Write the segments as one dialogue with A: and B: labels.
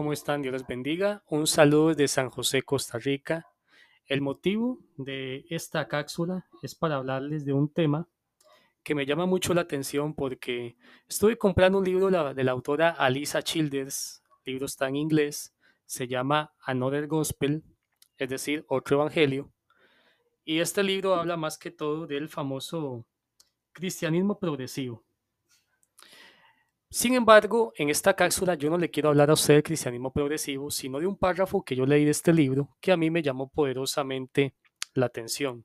A: ¿Cómo están? Dios les bendiga. Un saludo desde San José, Costa Rica. El motivo de esta cápsula es para hablarles de un tema que me llama mucho la atención porque estuve comprando un libro de la autora Alisa Childers. Libro está en inglés, se llama Another Gospel, es decir, otro evangelio. Y este libro habla más que todo del famoso cristianismo progresivo. Sin embargo, en esta cápsula yo no le quiero hablar a usted del cristianismo progresivo, sino de un párrafo que yo leí de este libro que a mí me llamó poderosamente la atención.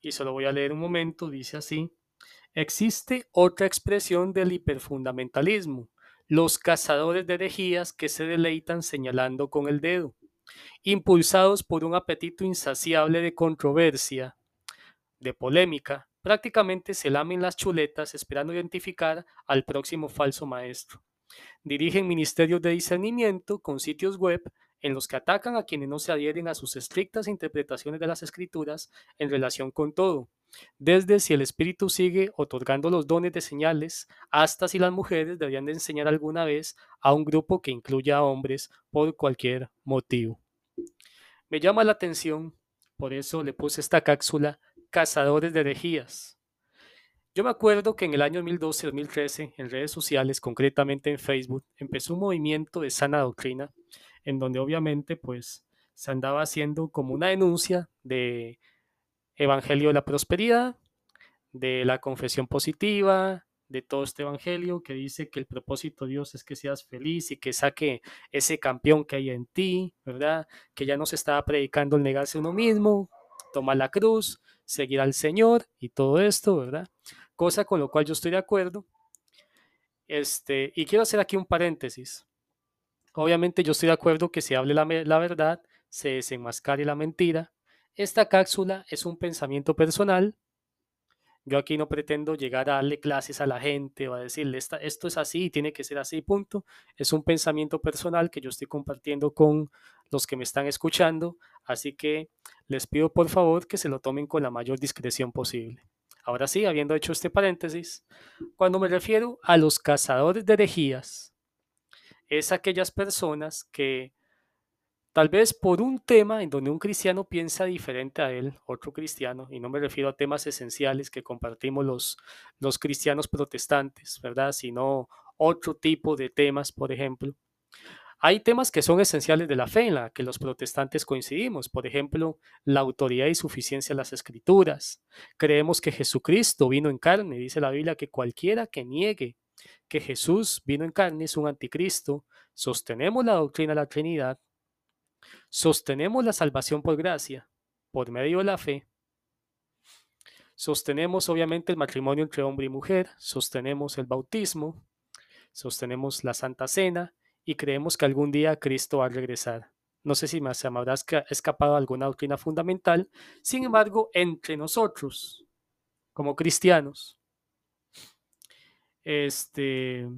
A: Y se lo voy a leer un momento, dice así, existe otra expresión del hiperfundamentalismo, los cazadores de herejías que se deleitan señalando con el dedo, impulsados por un apetito insaciable de controversia, de polémica, Prácticamente se lamen las chuletas esperando identificar al próximo falso maestro. Dirigen ministerios de discernimiento con sitios web en los que atacan a quienes no se adhieren a sus estrictas interpretaciones de las escrituras en relación con todo, desde si el Espíritu sigue otorgando los dones de señales, hasta si las mujeres deberían de enseñar alguna vez a un grupo que incluya a hombres por cualquier motivo. Me llama la atención, por eso le puse esta cápsula cazadores de herejías. Yo me acuerdo que en el año 2012-2013, en redes sociales, concretamente en Facebook, empezó un movimiento de sana doctrina, en donde obviamente pues se andaba haciendo como una denuncia de Evangelio de la Prosperidad, de la confesión positiva, de todo este evangelio que dice que el propósito de Dios es que seas feliz y que saque ese campeón que hay en ti, ¿verdad? Que ya no se estaba predicando el negarse a uno mismo, tomar la cruz, seguir al Señor y todo esto, ¿verdad? Cosa con lo cual yo estoy de acuerdo. Este, y quiero hacer aquí un paréntesis. Obviamente yo estoy de acuerdo que se hable la, la verdad, se desenmascare la mentira. Esta cápsula es un pensamiento personal yo aquí no pretendo llegar a darle clases a la gente o a decirle esto es así y tiene que ser así, punto. Es un pensamiento personal que yo estoy compartiendo con los que me están escuchando, así que les pido por favor que se lo tomen con la mayor discreción posible. Ahora sí, habiendo hecho este paréntesis, cuando me refiero a los cazadores de herejías, es aquellas personas que Tal vez por un tema en donde un cristiano piensa diferente a él, otro cristiano, y no me refiero a temas esenciales que compartimos los, los cristianos protestantes, ¿verdad? Sino otro tipo de temas, por ejemplo. Hay temas que son esenciales de la fe en la que los protestantes coincidimos, por ejemplo, la autoridad y suficiencia de las escrituras. Creemos que Jesucristo vino en carne, dice la Biblia que cualquiera que niegue que Jesús vino en carne es un anticristo. Sostenemos la doctrina de la Trinidad Sostenemos la salvación por gracia, por medio de la fe. Sostenemos obviamente el matrimonio entre hombre y mujer, sostenemos el bautismo, sostenemos la Santa Cena y creemos que algún día Cristo va a regresar. No sé si se me habrá escapado alguna doctrina fundamental, sin embargo, entre nosotros, como cristianos, este,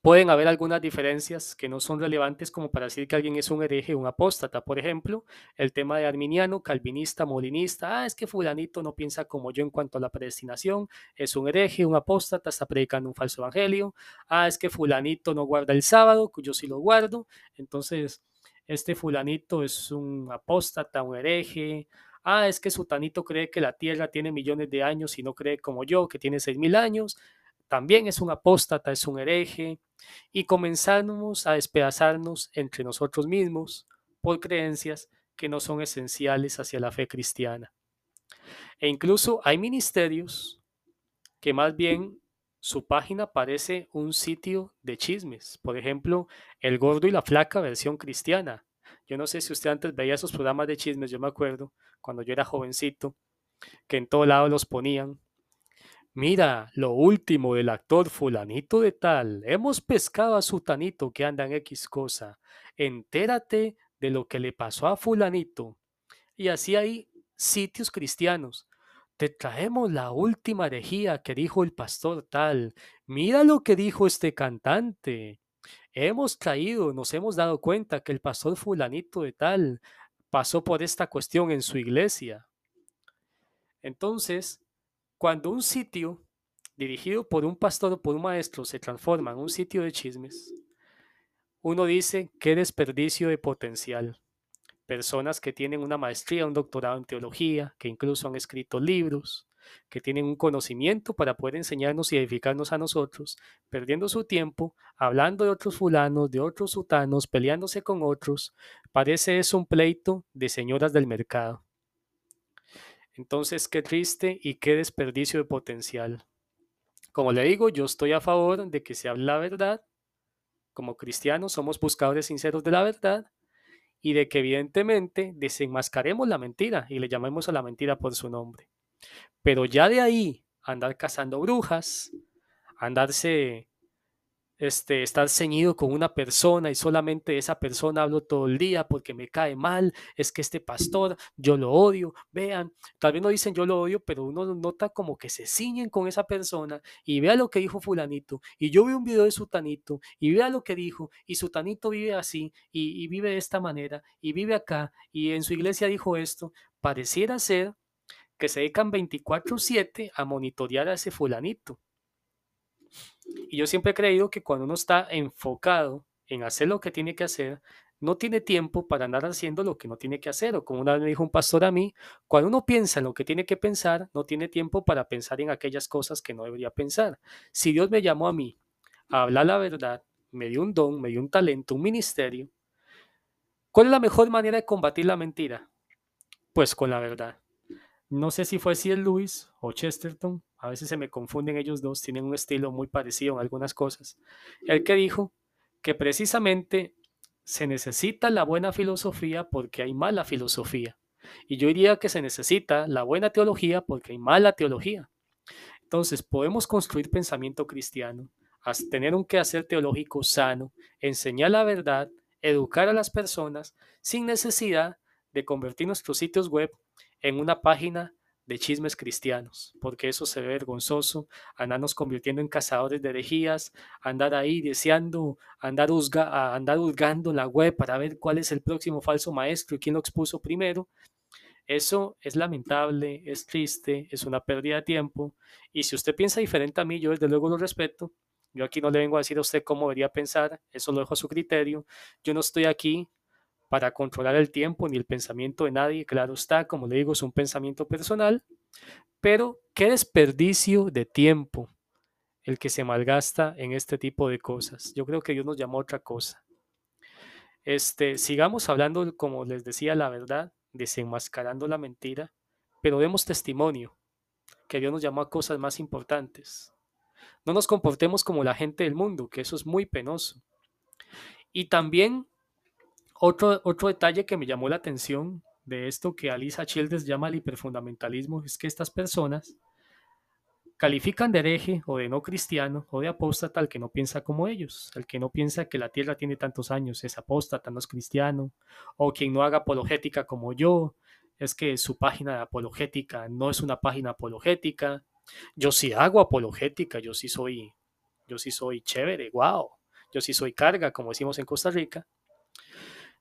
A: Pueden haber algunas diferencias que no son relevantes como para decir que alguien es un hereje un apóstata. Por ejemplo, el tema de arminiano, calvinista, molinista. Ah, es que fulanito no piensa como yo en cuanto a la predestinación. Es un hereje, un apóstata, está predicando un falso evangelio. Ah, es que fulanito no guarda el sábado, yo sí lo guardo. Entonces, este fulanito es un apóstata, un hereje. Ah, es que sutanito cree que la tierra tiene millones de años y no cree como yo, que tiene seis mil años también es un apóstata, es un hereje, y comenzamos a despedazarnos entre nosotros mismos por creencias que no son esenciales hacia la fe cristiana. E incluso hay ministerios que más bien su página parece un sitio de chismes. Por ejemplo, El Gordo y la Flaca versión cristiana. Yo no sé si usted antes veía esos programas de chismes, yo me acuerdo cuando yo era jovencito, que en todo lado los ponían Mira, lo último del actor fulanito de tal. Hemos pescado a sutanito que anda en X cosa. Entérate de lo que le pasó a fulanito. Y así hay sitios cristianos. Te traemos la última herejía que dijo el pastor tal. Mira lo que dijo este cantante. Hemos traído, nos hemos dado cuenta que el pastor fulanito de tal pasó por esta cuestión en su iglesia. Entonces, cuando un sitio dirigido por un pastor o por un maestro se transforma en un sitio de chismes, uno dice, qué desperdicio de potencial. Personas que tienen una maestría, un doctorado en teología, que incluso han escrito libros, que tienen un conocimiento para poder enseñarnos y edificarnos a nosotros, perdiendo su tiempo, hablando de otros fulanos, de otros sutanos, peleándose con otros, parece eso un pleito de señoras del mercado. Entonces, qué triste y qué desperdicio de potencial. Como le digo, yo estoy a favor de que se hable la verdad. Como cristianos somos buscadores sinceros de la verdad y de que evidentemente desenmascaremos la mentira y le llamemos a la mentira por su nombre. Pero ya de ahí, andar cazando brujas, andarse este, estar ceñido con una persona y solamente esa persona hablo todo el día porque me cae mal, es que este pastor, yo lo odio, vean, tal vez no dicen yo lo odio, pero uno nota como que se ciñen con esa persona y vea lo que dijo fulanito, y yo vi un video de sutanito, y vea lo que dijo, y sutanito vive así, y, y vive de esta manera, y vive acá, y en su iglesia dijo esto, pareciera ser que se dedican 24/7 a monitorear a ese fulanito y yo siempre he creído que cuando uno está enfocado en hacer lo que tiene que hacer, no tiene tiempo para andar haciendo lo que no tiene que hacer. O como una vez me dijo un pastor a mí, cuando uno piensa en lo que tiene que pensar, no tiene tiempo para pensar en aquellas cosas que no debería pensar. Si Dios me llamó a mí a hablar la verdad, me dio un don, me dio un talento, un ministerio, ¿cuál es la mejor manera de combatir la mentira? Pues con la verdad. No sé si fue C.L. Lewis o Chesterton, a veces se me confunden ellos dos, tienen un estilo muy parecido en algunas cosas. El que dijo que precisamente se necesita la buena filosofía porque hay mala filosofía. Y yo diría que se necesita la buena teología porque hay mala teología. Entonces, podemos construir pensamiento cristiano, tener un quehacer teológico sano, enseñar la verdad, educar a las personas sin necesidad de convertir nuestros sitios web en una página de chismes cristianos, porque eso se ve vergonzoso, andarnos convirtiendo en cazadores de herejías, andar ahí deseando, andar, andar hurgando la web para ver cuál es el próximo falso maestro y quién lo expuso primero. Eso es lamentable, es triste, es una pérdida de tiempo. Y si usted piensa diferente a mí, yo desde luego lo respeto. Yo aquí no le vengo a decir a usted cómo debería pensar, eso lo dejo a su criterio. Yo no estoy aquí para controlar el tiempo ni el pensamiento de nadie. Claro está, como le digo, es un pensamiento personal, pero qué desperdicio de tiempo el que se malgasta en este tipo de cosas. Yo creo que Dios nos llamó a otra cosa. Este, sigamos hablando, como les decía, la verdad, desenmascarando la mentira, pero demos testimonio que Dios nos llamó a cosas más importantes. No nos comportemos como la gente del mundo, que eso es muy penoso. Y también otro, otro detalle que me llamó la atención de esto que Alisa Childers llama el hiperfundamentalismo es que estas personas califican de hereje o de no cristiano o de apóstata al que no piensa como ellos, al que no piensa que la tierra tiene tantos años, es apóstata, no es cristiano, o quien no haga apologética como yo, es que su página de apologética no es una página apologética. Yo sí hago apologética, yo sí soy, yo sí soy chévere, wow, yo sí soy carga, como decimos en Costa Rica.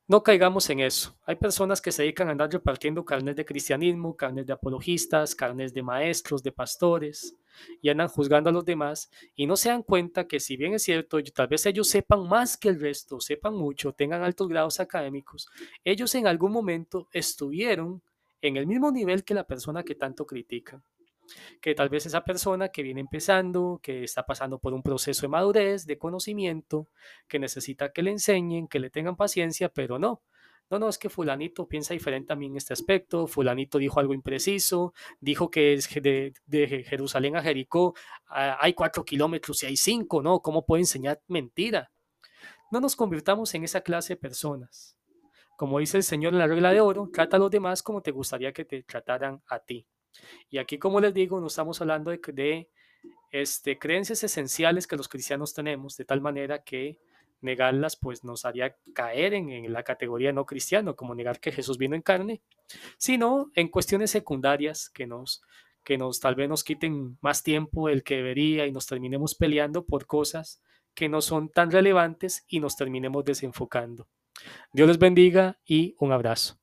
A: No caigamos en eso. Hay personas que se dedican a andar repartiendo carnes de cristianismo, carnes de apologistas, carnes de maestros, de pastores, y andan juzgando a los demás y no se dan cuenta que si bien es cierto, tal vez ellos sepan más que el resto, sepan mucho, tengan altos grados académicos, ellos en algún momento estuvieron en el mismo nivel que la persona que tanto critican que tal vez esa persona que viene empezando, que está pasando por un proceso de madurez, de conocimiento, que necesita que le enseñen, que le tengan paciencia, pero no. No, no, es que fulanito piensa diferente a mí en este aspecto, fulanito dijo algo impreciso, dijo que de, de Jerusalén a Jericó ah, hay cuatro kilómetros y hay cinco, ¿no? ¿Cómo puede enseñar mentira? No nos convirtamos en esa clase de personas. Como dice el Señor en la regla de oro, trata a los demás como te gustaría que te trataran a ti. Y aquí, como les digo, no estamos hablando de, de este, creencias esenciales que los cristianos tenemos, de tal manera que negarlas pues nos haría caer en, en, la categoría no cristiano, como negar que Jesús vino en carne, sino en cuestiones secundarias que nos, que nos tal vez nos quiten más tiempo del que debería y nos terminemos peleando por cosas que no son tan relevantes y nos terminemos desenfocando. Dios les bendiga y un abrazo.